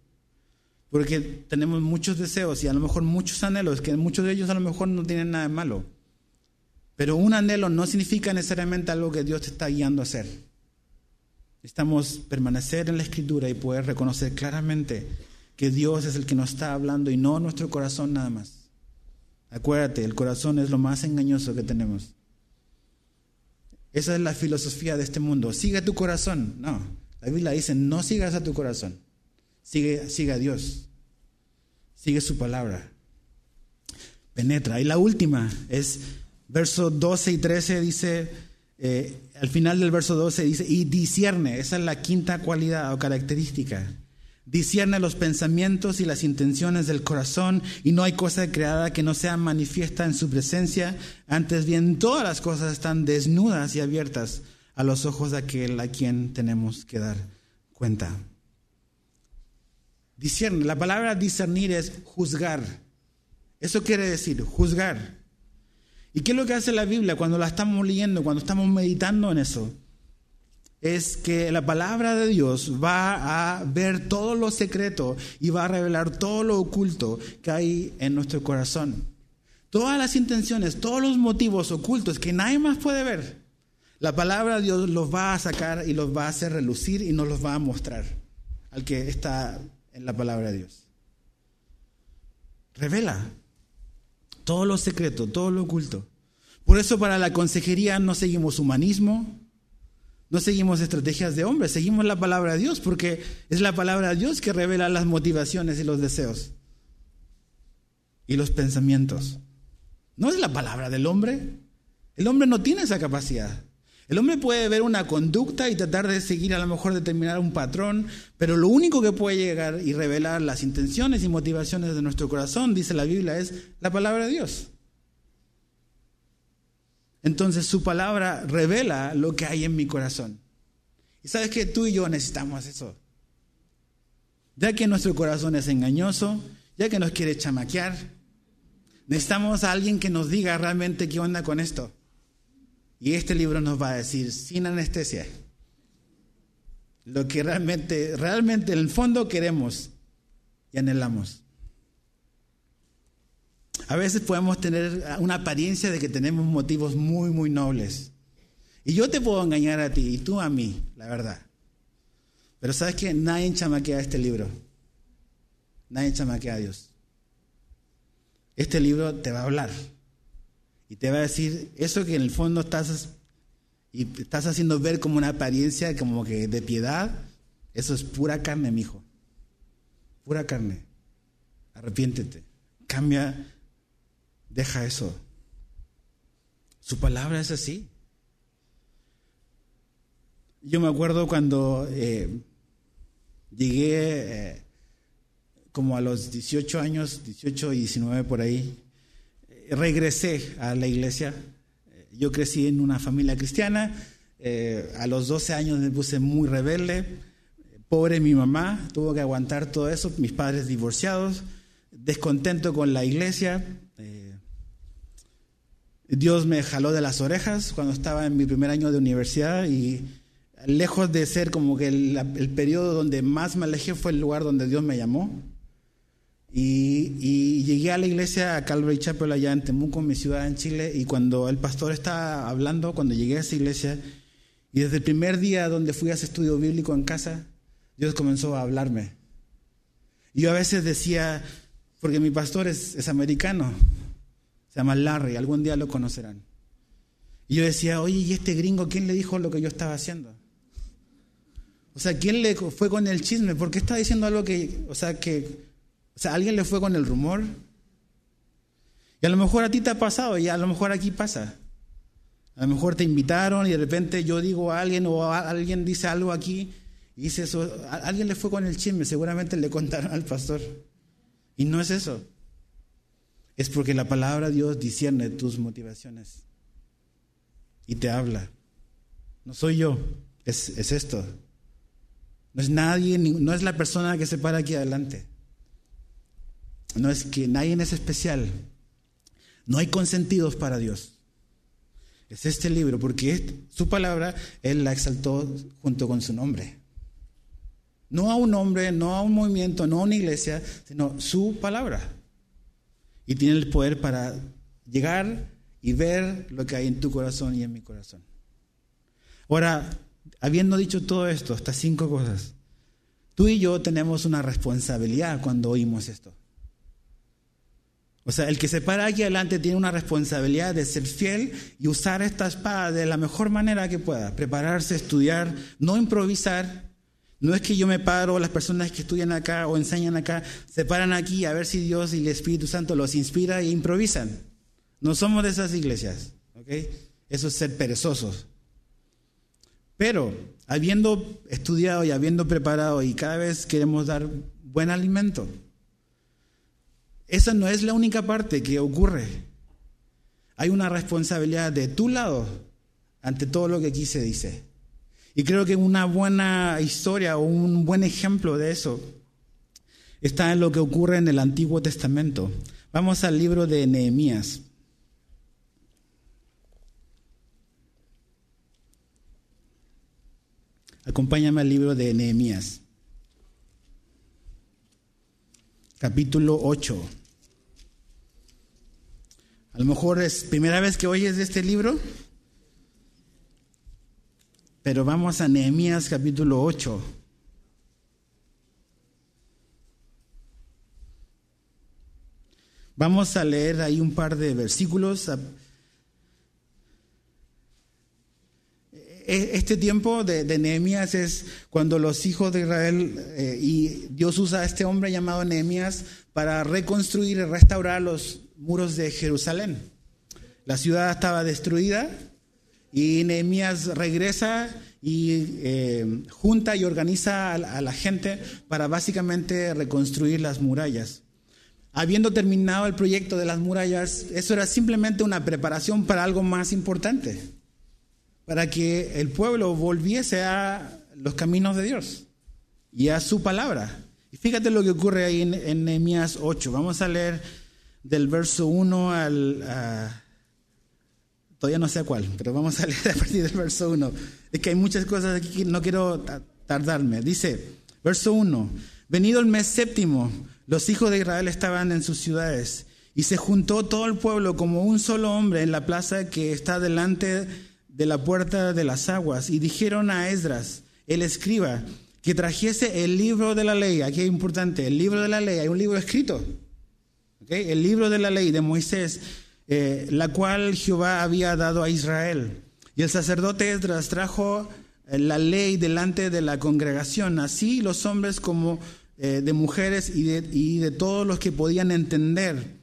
Porque tenemos muchos deseos y a lo mejor muchos anhelos, que muchos de ellos a lo mejor no tienen nada de malo. Pero un anhelo no significa necesariamente algo que Dios te está guiando a hacer. Necesitamos permanecer en la escritura y poder reconocer claramente que Dios es el que nos está hablando y no nuestro corazón nada más. Acuérdate, el corazón es lo más engañoso que tenemos. Esa es la filosofía de este mundo. Sigue tu corazón. No, la Biblia dice, no sigas a tu corazón. Sigue, sigue a Dios. Sigue su palabra. Penetra. Y la última es verso 12 y 13 dice, eh, al final del verso 12 dice, y discierne, esa es la quinta cualidad o característica. Discierne los pensamientos y las intenciones del corazón y no hay cosa creada que no sea manifiesta en su presencia. Antes bien, todas las cosas están desnudas y abiertas a los ojos de aquel a quien tenemos que dar cuenta. Discierne, la palabra discernir es juzgar. Eso quiere decir juzgar. ¿Y qué es lo que hace la Biblia cuando la estamos leyendo, cuando estamos meditando en eso? Es que la palabra de Dios va a ver todo lo secreto y va a revelar todo lo oculto que hay en nuestro corazón. Todas las intenciones, todos los motivos ocultos que nadie más puede ver. La palabra de Dios los va a sacar y los va a hacer relucir y nos los va a mostrar al que está en la palabra de Dios. Revela todo lo secreto, todo lo oculto. Por eso para la consejería no seguimos humanismo, no seguimos estrategias de hombres, seguimos la palabra de Dios, porque es la palabra de Dios que revela las motivaciones y los deseos y los pensamientos. No es la palabra del hombre. El hombre no tiene esa capacidad. El hombre puede ver una conducta y tratar de seguir a lo mejor determinar un patrón, pero lo único que puede llegar y revelar las intenciones y motivaciones de nuestro corazón, dice la Biblia, es la palabra de Dios. Entonces su palabra revela lo que hay en mi corazón. Y sabes que tú y yo necesitamos eso. Ya que nuestro corazón es engañoso, ya que nos quiere chamaquear, necesitamos a alguien que nos diga realmente qué onda con esto. Y este libro nos va a decir sin anestesia lo que realmente, realmente en el fondo queremos y anhelamos. A veces podemos tener una apariencia de que tenemos motivos muy, muy nobles. Y yo te puedo engañar a ti y tú a mí, la verdad. Pero sabes que nadie chamaquea este libro. Nadie chamaquea a Dios. Este libro te va a hablar y te va a decir eso que en el fondo estás y estás haciendo ver como una apariencia como que de piedad, eso es pura carne, mi hijo. Pura carne. Arrepiéntete. Cambia Deja eso. Su palabra es así. Yo me acuerdo cuando eh, llegué eh, como a los 18 años, 18 y 19 por ahí, regresé a la iglesia. Yo crecí en una familia cristiana. a los 12 años me puse muy rebelde. Pobre mi mamá, tuvo que aguantar todo eso, mis padres divorciados, descontento con la iglesia. Dios me jaló de las orejas cuando estaba en mi primer año de universidad y lejos de ser como que el, periodo donde más me alejé fue el lugar donde Dios me llamó. Y, llegué a la iglesia, a Calvary Chapel, allá en Temuco, mi ciudad en Chile, y cuando el pastor estaba hablando, cuando llegué a esa iglesia, y desde el primer día donde fui a ese estudio bíblico en casa, Dios comenzó a hablarme. Y yo a veces decía, porque mi pastor es, es americano, se llama Larry, algún día lo conocerán. Y yo decía, oye, ¿y este gringo quién le dijo lo que yo estaba haciendo? O sea, ¿quién le fue con el chisme? ¿Por qué está diciendo algo que, o sea, que, o sea, alguien le fue con el rumor? Y a lo mejor a ti te ha pasado y a lo mejor aquí pasa. A lo mejor te invitaron y de repente yo digo a alguien o alguien dice algo aquí y dice eso, alguien le fue con el chisme, seguramente le contaron al pastor. Y no es eso es porque la palabra de Dios discierne tus motivaciones y te habla. No soy yo, es, esto. No es nadie, no es la persona que se para aquí adelante. No es que nadie es especial. No hay consentidos para Dios. Es este libro, porque su palabra Él la exaltó junto con su nombre. No a un hombre, no a un movimiento, no a una iglesia, sino su palabra y tiene el poder para llegar y ver lo que hay en tu corazón y en mi corazón. Ahora, habiendo dicho todo esto, estas cinco cosas, tú y yo tenemos una responsabilidad cuando oímos esto. O sea, el que se para aquí adelante tiene una responsabilidad de ser fiel y usar esta espada de la mejor manera que pueda. Prepararse, estudiar, no improvisar, no es que yo me paro, las personas que estudian acá o enseñan acá se paran aquí a ver si Dios y el Espíritu Santo los inspira e improvisan. No somos de esas iglesias. Eso es ser perezosos. Pero habiendo estudiado y habiendo preparado y cada vez queremos dar buen alimento, esa no es la única parte que ocurre. Hay una responsabilidad de tu lado ante todo lo que aquí se dice. Y creo que una buena historia o un buen ejemplo de eso está en lo que ocurre en el Antiguo Testamento. Vamos al libro de Nehemías. Acompáñame al libro de Nehemías. Capítulo 8. A lo mejor es primera vez que oyes de este libro. Pero vamos a Nehemías capítulo 8. Vamos a leer ahí un par de versículos. Este tiempo de, Nehemías es cuando los hijos de Israel eh, y Dios usa a este hombre llamado Nehemías para reconstruir y restaurar los muros de Jerusalén. La ciudad estaba destruida y Nehemías regresa y eh, junta y organiza a la gente para básicamente reconstruir las murallas. Habiendo terminado el proyecto de las murallas, eso era simplemente una preparación para algo más importante, para que el pueblo volviese a los caminos de Dios y a su palabra. Y fíjate lo que ocurre ahí en, Nehemías 8. Vamos a leer del verso 1 al... todavía no sé cuál, pero vamos a leer a partir del verso 1. Es que hay muchas cosas aquí que no quiero tardarme. Dice, verso 1, venido el mes séptimo, los hijos de Israel estaban en sus ciudades y se juntó todo el pueblo como un solo hombre en la plaza que está delante de la puerta de las aguas. Y dijeron a Esdras, el escriba, que trajese el libro de la ley. Aquí es importante, el libro de la ley, hay un libro escrito, el libro de la ley de Moisés, eh, la cual Jehová había dado a Israel. Y el sacerdote Esdras trajo eh, la ley delante de la congregación, así los hombres como eh, de mujeres y de, y de todos los que podían entender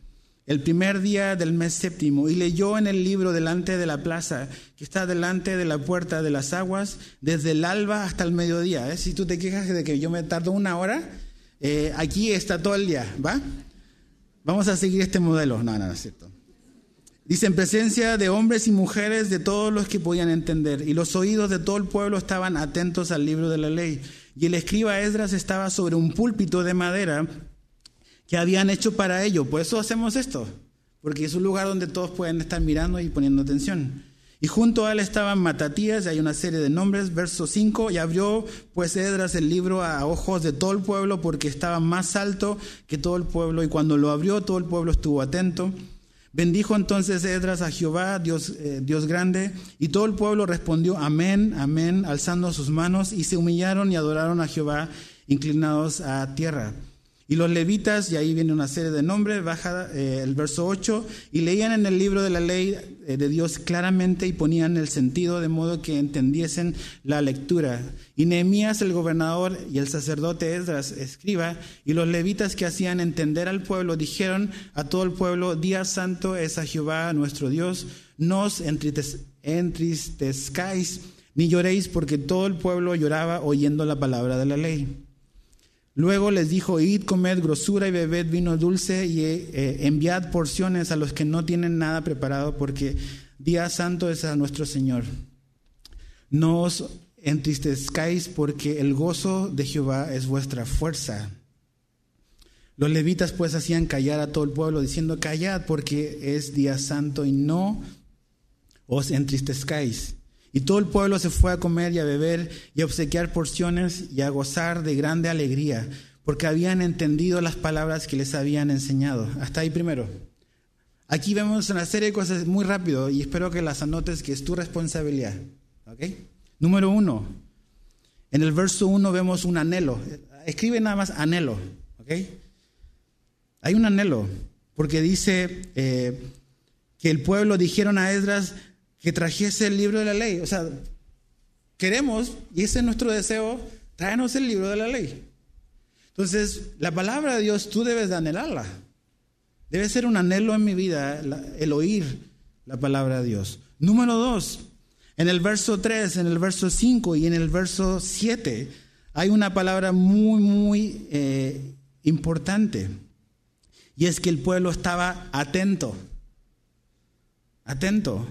el primer día del mes séptimo y leyó en el libro delante de la plaza que está delante de la puerta de las aguas desde el alba hasta el mediodía. ¿eh? Si tú te quejas de que yo me tardo una hora, eh, aquí está todo el día, ¿va? Vamos a seguir este modelo. No, no, no es cierto. Dice, en presencia de hombres y mujeres de todos los que podían entender, y los oídos de todo el pueblo estaban atentos al libro de la ley. Y el escriba Esdras estaba sobre un púlpito de madera que habían hecho para ello. Por eso hacemos esto, porque es un lugar donde todos pueden estar mirando y poniendo atención. Y junto a él estaban Matatías, y hay una serie de nombres, verso 5, y abrió pues Esdras el libro a ojos de todo el pueblo porque estaba más alto que todo el pueblo, y cuando lo abrió todo el pueblo estuvo atento. Bendijo entonces Edras a Jehová, Dios, eh, Dios grande, y todo el pueblo respondió amén, amén, alzando sus manos, y se humillaron y adoraron a Jehová, inclinados a tierra. Y los levitas, y ahí viene una serie de nombres, baja eh, el verso 8, y leían en el libro de la ley eh, de Dios claramente y ponían el sentido de modo que entendiesen la lectura. Y Nehemías el gobernador y el sacerdote Esdras escriba, y los levitas que hacían entender al pueblo, dijeron a todo el pueblo, día santo es a Jehová nuestro Dios, no os entristezcáis ni lloréis porque todo el pueblo lloraba oyendo la palabra de la ley. Luego les dijo, id, comed grosura y bebed vino dulce y eh, enviad porciones a los que no tienen nada preparado, porque día santo es a nuestro Señor. No os entristezcáis, porque el gozo de Jehová es vuestra fuerza. Los levitas pues hacían callar a todo el pueblo, diciendo, callad, porque es día santo y no os entristezcáis. Y todo el pueblo se fue a comer y a beber y a obsequiar porciones y a gozar de grande alegría, porque habían entendido las palabras que les habían enseñado. Hasta ahí primero. Aquí vemos una serie de cosas muy rápido y espero que las anotes, que es tu responsabilidad. Número uno, en el verso uno vemos un anhelo. Escribe nada más anhelo. Hay un anhelo, porque dice eh, que el pueblo dijeron a Esdras, que trajese el libro de la ley. O sea, queremos, y ese es nuestro deseo, tráenos el libro de la ley. Entonces, la palabra de Dios tú debes de anhelarla. Debe ser un anhelo en mi vida el oír la palabra de Dios. Número dos, en el verso 3, en el verso 5 y en el verso 7 hay una palabra muy, muy eh, importante. Y es que el pueblo estaba atento. Atento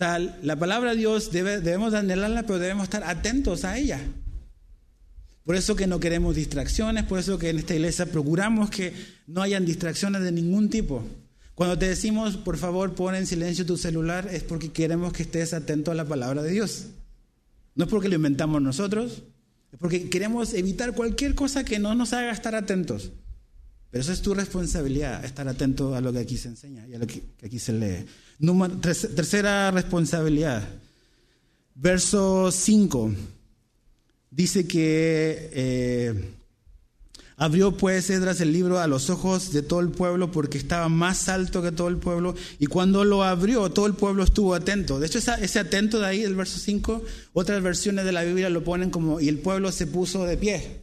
la palabra de Dios debe, debemos anhelarla, pero debemos estar atentos a ella. Por eso que no queremos distracciones, por eso que en esta iglesia procuramos que no hayan distracciones de ningún tipo. Cuando te decimos, por favor, pon en silencio tu celular, es porque queremos que estés atento a la palabra de Dios. No es porque lo inventamos nosotros, es porque queremos evitar cualquier cosa que no nos haga estar atentos. Pero eso es tu responsabilidad, estar atento a lo que aquí se enseña y a lo que aquí se lee tercera responsabilidad. Verso 5 dice que eh, Abrió pues Edras el libro a los ojos de todo el pueblo porque estaba más alto que todo el pueblo y cuando lo abrió todo el pueblo estuvo atento. De hecho ese atento de ahí, el verso 5, otras versiones de la Biblia lo ponen como y el pueblo se puso de pie.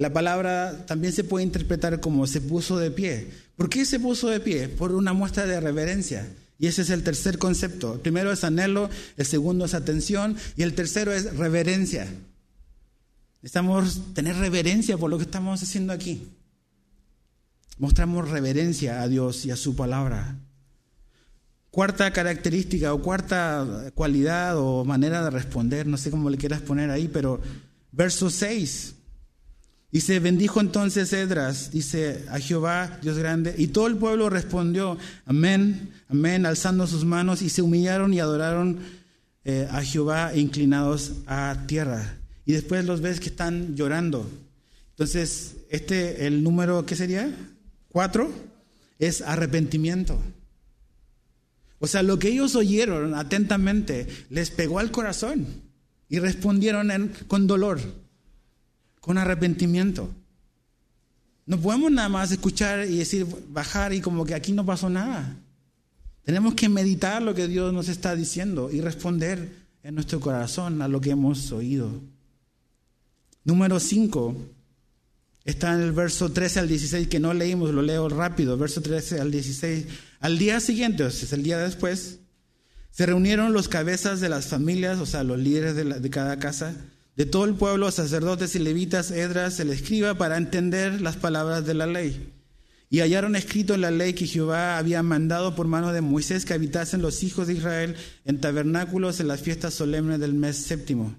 La palabra también se puede interpretar como se puso de pie. ¿Por qué se puso de pie? Por una muestra de reverencia. Y ese es el tercer concepto. El primero es anhelo, el segundo es atención y el tercero es reverencia. Necesitamos tener reverencia por lo que estamos haciendo aquí. Mostramos reverencia a Dios y a su palabra. Cuarta característica o cuarta cualidad o manera de responder, no sé cómo le quieras poner ahí, pero verso 6. Dice, bendijo entonces Edras, dice a Jehová, Dios grande, y todo el pueblo respondió, amén, amén, alzando sus manos, y se humillaron y adoraron eh, a Jehová inclinados a tierra y después los ves que están llorando. Entonces, este, el número, ¿qué sería? Cuatro, es arrepentimiento. O sea, lo que ellos oyeron atentamente les pegó al corazón y respondieron con dolor, con arrepentimiento. No podemos nada más escuchar y decir, bajar y como que aquí no pasó nada. Tenemos que meditar lo que Dios nos está diciendo y responder en nuestro corazón a lo que hemos oído. Número 5 está en el verso 13 al 16 que no leímos, lo leo rápido, verso 13 al 16. Al día siguiente, o sea, el día después, se reunieron los cabezas de las familias, o sea, los líderes de, de cada casa, de todo el pueblo, sacerdotes y levitas, Edras, el escriba, para entender las palabras de la ley. Y hallaron escrito en la ley que Jehová había mandado por mano de Moisés que habitasen los hijos de Israel en tabernáculos en las fiestas solemnes del mes séptimo,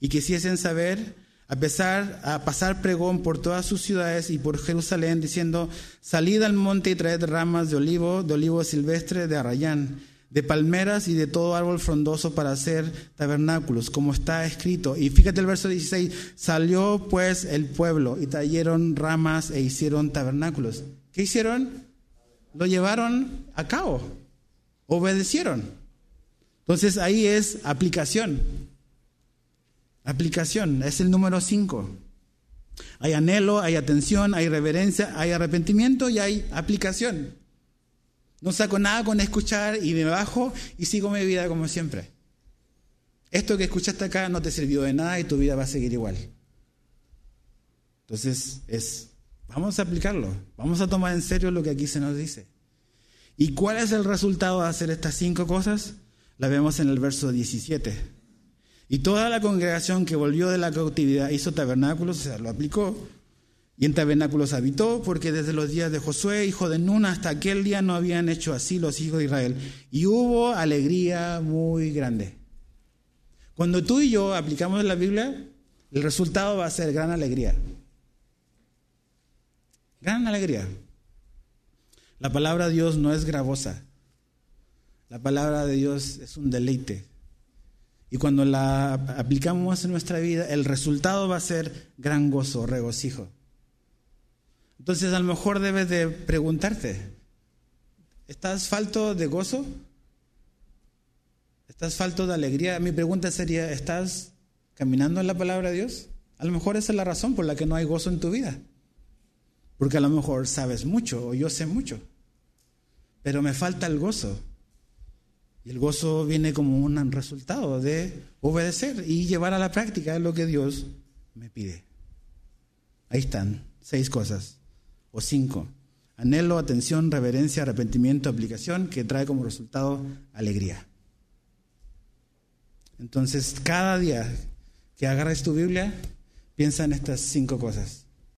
y que hiciesen saber a pesar a pasar pregón por todas sus ciudades y por Jerusalén, diciendo, salid al monte y traed ramas de olivo, de olivo silvestre, de arrayán, de palmeras y de todo árbol frondoso para hacer tabernáculos, como está escrito. Y fíjate el verso 16, salió pues el pueblo y trajeron ramas e hicieron tabernáculos. ¿Qué hicieron? Lo llevaron a cabo, obedecieron. Entonces ahí es aplicación. Aplicación, es el número 5. Hay anhelo, hay atención, hay reverencia, hay arrepentimiento y hay aplicación. No saco nada con escuchar y me bajo y sigo mi vida como siempre. Esto que escuchaste acá no te sirvió de nada y tu vida va a seguir igual. Entonces es, vamos a aplicarlo, vamos a tomar en serio lo que aquí se nos dice. ¿Y cuál es el resultado de hacer estas cinco cosas? La vemos en el verso 17. Y toda la congregación que volvió de la cautividad hizo tabernáculos, o sea, lo aplicó. Y en tabernáculos habitó, porque desde los días de Josué, hijo de Nun, hasta aquel día no habían hecho así los hijos de Israel. Y hubo alegría muy grande. Cuando tú y yo aplicamos la Biblia, el resultado va a ser gran alegría. Gran alegría. La palabra de Dios no es gravosa. La palabra de Dios es un deleite. Y cuando la aplicamos en nuestra vida, el resultado va a ser gran gozo, regocijo. Entonces a lo mejor debes de preguntarte, ¿estás falto de gozo? ¿Estás falto de alegría? Mi pregunta sería, ¿estás caminando en la palabra de Dios? A lo mejor esa es la razón por la que no hay gozo en tu vida. Porque a lo mejor sabes mucho o yo sé mucho, pero me falta el gozo. Y el gozo viene como un resultado de obedecer y llevar a la práctica lo que Dios me pide. Ahí están, seis cosas, o cinco. Anhelo, atención, reverencia, arrepentimiento, aplicación, que trae como resultado alegría. Entonces, cada día que agarres tu Biblia, piensa en estas cinco cosas.